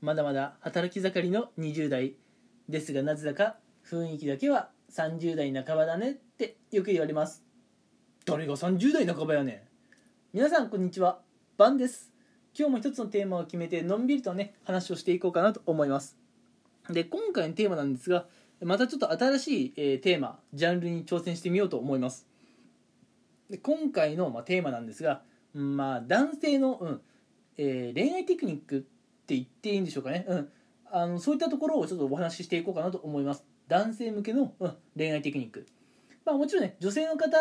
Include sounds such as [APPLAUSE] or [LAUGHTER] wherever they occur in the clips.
まだまだ働き盛りの20代ですがなぜだか雰囲気だけは30代半ばだねってよく言われます。誰が30代半ばやねん。皆さんこんにちは。バンです。今日も一つのテーマを決めてのんびりとね話をしていこうかなと思います。で今回のテーマなんですがまたちょっと新しい、えーテーマジャンルに挑戦してみようと思います。で今回の、まあ、テーマなんですが、うんまあ、男性の、うんえー恋愛テクニックって言っていいんでしょうかね、うん、あのそういったところをちょっとお話ししていこうかなと思います。男性向けの、うん、恋愛テクニック。まあもちろんね女性の方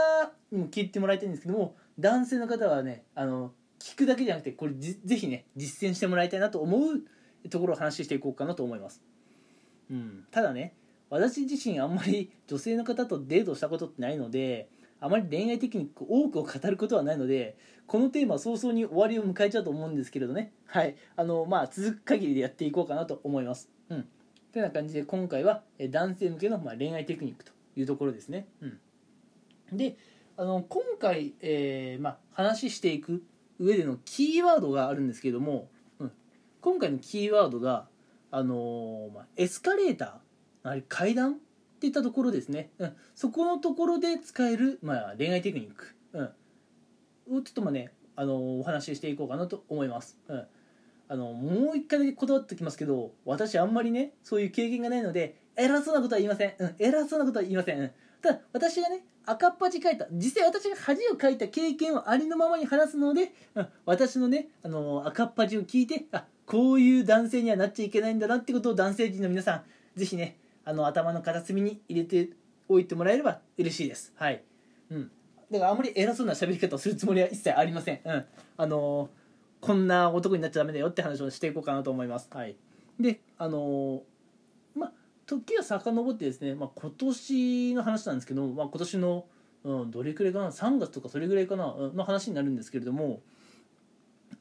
にも聞いてもらいたいんですけども男性の方はねあの聞くだけじゃなくてこれぜぜひね実践してもらいたいなと思うところを話していこうかなと思います、うん、ただね私自身あんまり女性の方とデートしたことってないのであまり恋愛テクニック多くを語ることはないのでこのテーマは早々に終わりを迎えちゃうと思うんですけれどね。はい。あのまあ続く限りでやっていこうかなと思います。うん。てな感じで今回は男性向けのま恋愛テクニックというところですね。うん。であの今回、えーまあ、話していく上でのキーワードがあるんですけども、うん、今回のキーワードが、あのーまあ、エスカレーターあれ階段っていったところですね、うん、そこのところで使える、まあ、恋愛テクニック、うん、をちょっとまあね、あのお話ししていこうかなと思います、うん、あのもう一回だけこだわっておきますけど私あんまりねそういう経験がないので偉そうなことは言いません、うん、偉そうなことは言いません、うん。ただ私がね赤っ恥書いた実際私が恥を書いた経験をありのままに話すので、うん、私のね、あの赤っ恥を聞いてあこういう男性にはなっちゃいけないんだなってことを男性陣の皆さんぜひねあの頭の片隅に入れておいてもらえれば嬉しいです。はい、うん、だからあんまり偉そうな喋り方をするつもりは一切ありません、うん、あのこんな男になっちゃダメだよって話をしていこうかなと思います。はい。であのまあ時は遡ってですね、まあ、今年の話なんですけど、まあ、今年の、うん、どれくらいかな？3月とかそれぐらいかな？の話になるんですけれども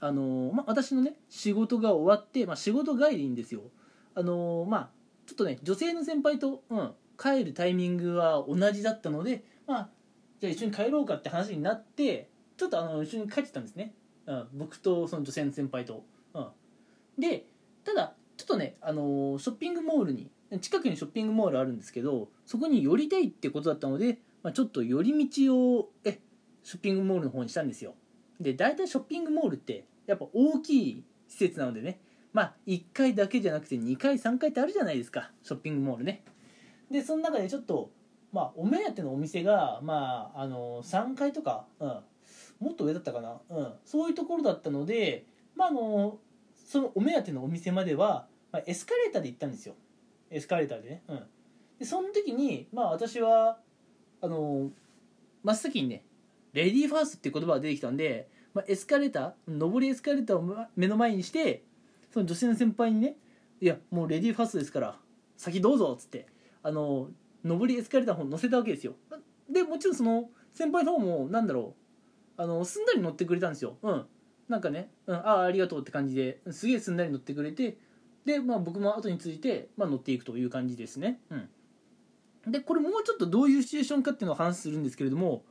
あの、まあ、私のね仕事が終わって、まあ、仕事帰りにですよ。あのまあちょっとね女性の先輩と、うん、帰るタイミングは同じだったのでまあじゃあ一緒に帰ろうかって話になってちょっとあの一緒に帰ってたんですね、うん、僕とその女性の先輩と、うん、でただちょっとね、あのショッピングモールに近くにショッピングモールあるんですけどそこに寄りたいってことだったので、まあ、ちょっと寄り道をえショッピングモールの方にしたんですよ。で大体ショッピングモールってやっぱ大きい施設なのでねまあ1階だけじゃなくて2階3階ってあるじゃないですか。ショッピングモールね。でその中でちょっとまあお目当てのお店がまああの3階とか、うん、もっと上だったかな、うん、そういうところだったのでまああのそのお目当てのお店までは、まあ、エスカレーターで行ったんですよ。エスカレーターでね。うん。でその時にまあ私はあの真っ先にねレディーファーストって言葉が出てきたんで、まあ、エスカレーター上りエスカレーターを目の前にしてその女性の先輩にね「いやもうレディーファーストですから先どうぞ」っつってあの上りエスカレーターの方に乗せたわけですよ。でもちろんその先輩の方もなんだろうあのすんなり乗ってくれたんですよ。うん。なんかね、うん、ああありがとうって感じですげえすんなり乗ってくれてで、まあ、僕も後について、まあ、乗っていくという感じですね。うん。でこれもうちょっとどういうシチュエーションかっていうのを話するんですけれども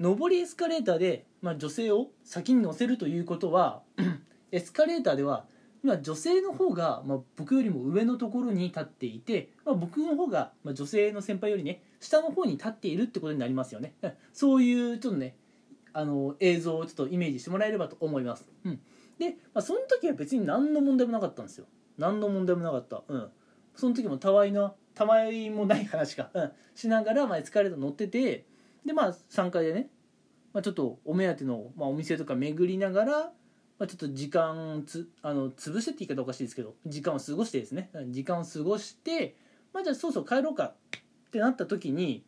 上りエスカレーターで、まあ、女性を先に乗せるということは [CLEARS THROAT] エスカレーターでは今女性の方が、まあ、僕よりも上のところに立っていて、まあ、僕の方が、まあ、女性の先輩よりね下の方に立っているってことになりますよね。そういうちょっとねあの映像をちょっとイメージしてもらえればと思います、うん、で、まあ、その時は別に何の問題もなかったんですよ。何の問題もなかった。うん。その時もたわいのたわいもない話か、うん、しながら、まあ、エスカレーター乗っててでまあ3階でね、まあ、ちょっとお目当ての、まあ、お店とか巡りながら、ま、ちょっと時間つあの潰してって言い方おかしいですけど時間を過ごしてですね。時間を過ごして、まあ、じゃあそろそろ帰ろうかってなった時に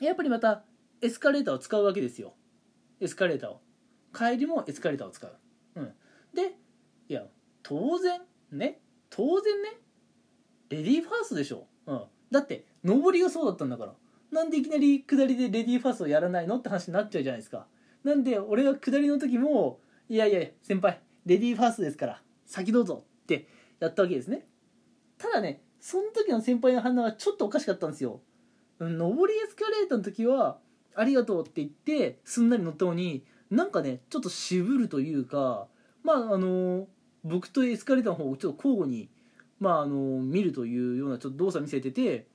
やっぱりまたエスカレーターを使うわけですよ。エスカレーターを。帰りもエスカレーターを使う、うん、でいや当然ね当然ねレディーファーストでしょ、うん、だって上りがそうだったんだから。なんでいきなり下りでレディーファーストをやらないのって話になっちゃうじゃないですか。なんで俺が下りの時もいやいや先輩レディーファーストですから先どうぞってやったわけですね。ただねその時の先輩の反応がちょっとおかしかったんですよ。うん上りエスカレーターの時はありがとうって言ってすんなり乗ったのになんかねちょっと渋るというかまああの僕とエスカレーターの方をちょっと交互に、まあ、あの見るというようなちょっと動作見せてて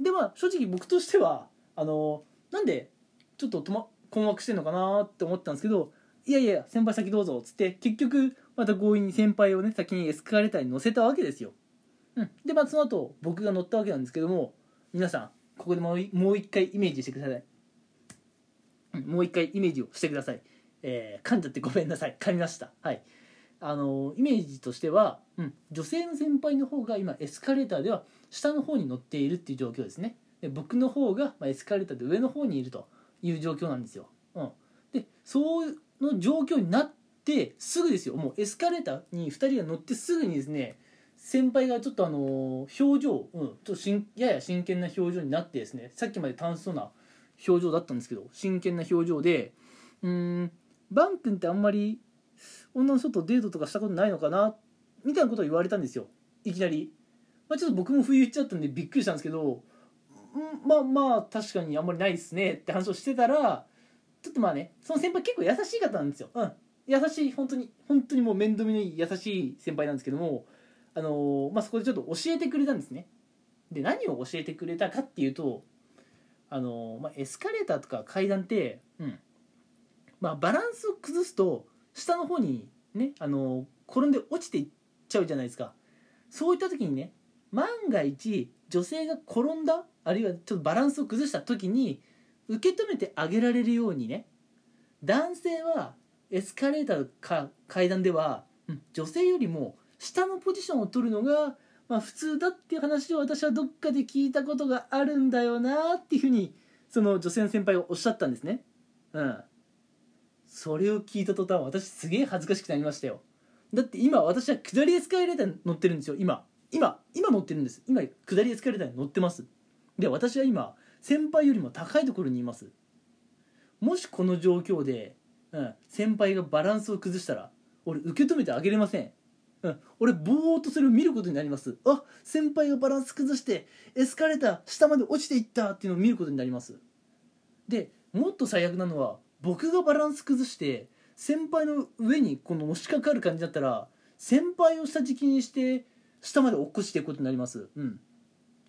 でまあ正直僕としてはあのなんでちょっとと、ま、困惑してんのかなって思ったんですけどいやいや先輩先どうぞっつって結局また強引に先輩をね先にエスカレーターに乗せたわけですよ、うん、でまあその後僕が乗ったわけなんですけども皆さんここでもうもう一回イメージしてください、うん、もう一回イメージをしてください。えー、噛んじゃってごめんなさい。噛みました。はい。あのイメージとしては、うん、女性の先輩の方が今エスカレーターでは下の方に乗っているっていう状況ですね。で僕の方が、まあ、エスカレーターで上の方にいるという状況なんですよ、うん、でそうの状況になってすぐですよ。もうエスカレーターに2人が乗ってすぐにですね先輩がちょっとあの表情、うん、ちょっとしんやや真剣な表情になってですねさっきまで楽しそうな表情だったんですけど真剣な表情でうんバン君ってあんまり女の人とデートとかしたことないのかなみたいなことを言われたんですよ。いきなり、まあ、ちょっと僕も不意言っちゃったんでびっくりしたんですけどまあまあ確かにあんまりないっすねって話をしてたらちょっとまあねその先輩結構優しい方なんですよ。うん。優しい本当に本当にもう面倒見のいい優しい先輩なんですけどもあのー、まあそこでちょっと教えてくれたんですね。で何を教えてくれたかっていうとあのー、まあ、エスカレーターとか階段ってうん。まあ、バランスを崩すと下の方にねあの転んで落ちていっちゃうじゃないですか。そういった時にね万が一女性が転んだあるいはちょっとバランスを崩した時に受け止めてあげられるようにね。男性はエスカレーターか階段では、女性よりも下のポジションを取るのが、まあ、普通だっていう話を私はどっかで聞いたことがあるんだよなっていうふうにその女性の先輩がおっしゃったんですね。うん、それを聞いた途端私すげえ恥ずかしくなりましたよ。だって今私は下りエスカレーターに乗ってるんですよ今。今今乗ってるんです。今下りエスカレーターに乗ってます。で私は今先輩よりも高いところにいます。もしこの状況で、うん、先輩がバランスを崩したら俺受け止めてあげれません。うん、俺ぼーっとそれを見ることになります。あ先輩がバランス崩してエスカレーター下まで落ちていったっていうのを見ることになります。でもっと最悪なのは僕がバランス崩して先輩の上にこののしかかる感じだったら先輩を下敷きにして下まで落っこちていくことになります。うん。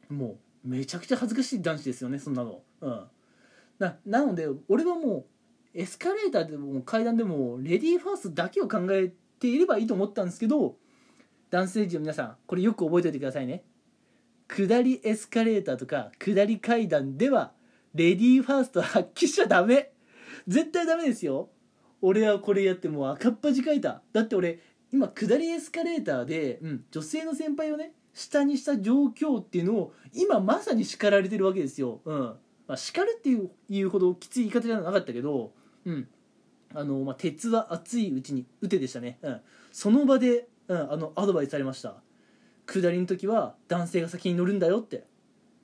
もうめちゃくちゃ恥ずかしい男子ですよねそんなの。うん。ななので俺はもうエスカレーターでも階段でもレディーファーストだけを考えていればいいと思ったんですけど男性陣の皆さんこれよく覚えておいてくださいね。下りエスカレーターとか下り階段ではレディーファースト発揮しちゃダメ。絶対ダメですよ。俺はこれやってもう赤っ端書いた。だって俺今下りエスカレーターで、うん、女性の先輩をね下にした状況っていうのを今まさに叱られてるわけですよ、うん。まあ、叱るっていういうほどきつい言い方じゃなかったけど、うん。あのまあ、鉄は熱いうちに打てでしたね、うん、その場で、うん、あのアドバイスされました。下りの時は男性が先に乗るんだよって。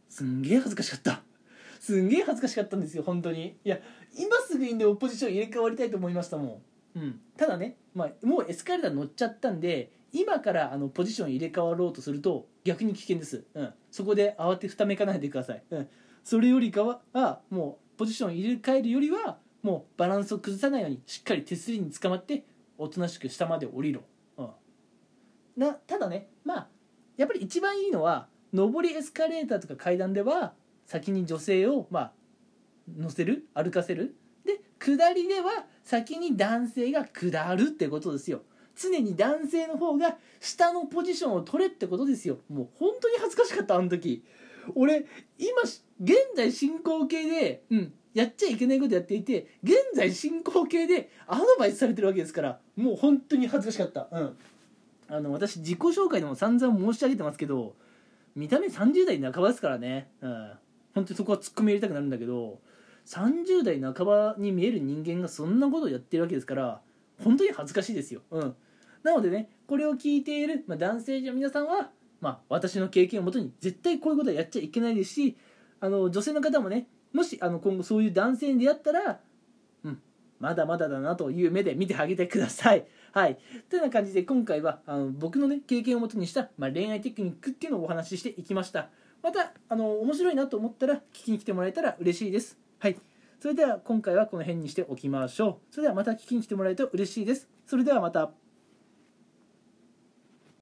すんげえ恥ずかしかった。すんげえ恥ずかしかったんですよ本当に。いや今すぐにでポジション入れ替わりたいと思いましたもん、うん、ただね、まあ、もうエスカレーター乗っちゃったんで今からあのポジション入れ替わろうとすると逆に危険です、うん、そこで慌てふためかないでください、うん、それよりかはもうポジション入れ替えるよりはもうバランスを崩さないようにしっかり手すりに捕まっておとなしく下まで降りろ、うん、なただねまあやっぱり一番いいのは上りエスカレーターとか階段では先に女性をまあ乗せる歩かせる。で下りでは先に男性が下るってことですよ。常に男性の方が下のポジションを取れってことですよ。もう本当に恥ずかしかったあの時。俺今現在進行形でうんやっちゃいけないことやっていて現在進行形でアドバイスされてるわけですからもう本当に恥ずかしかった。うん。あの私自己紹介でも散々申し上げてますけど見た目30代半ばですからね。うん。本当にそこはツッコミ入れたくなるんだけど30代半ばに見える人間がそんなことをやってるわけですから本当に恥ずかしいですよ、うん、なのでねこれを聞いている、まあ、男性の皆さんは、まあ、私の経験をもとに絶対こういうことはやっちゃいけないですしあの女性の方もねもしあの今後そういう男性に出会ったら、うん、まだまだだなという目で見てあげてください。はい。というような感じで今回はあの僕のね経験をもとにした、まあ、恋愛テクニックっていうのをお話ししていきました。またあの面白いなと思ったら聞きに来てもらえたら嬉しいですはいそれでは今回はこの辺にしておきましょうそれではまた聞きに来てもらえると嬉しいですそれではまた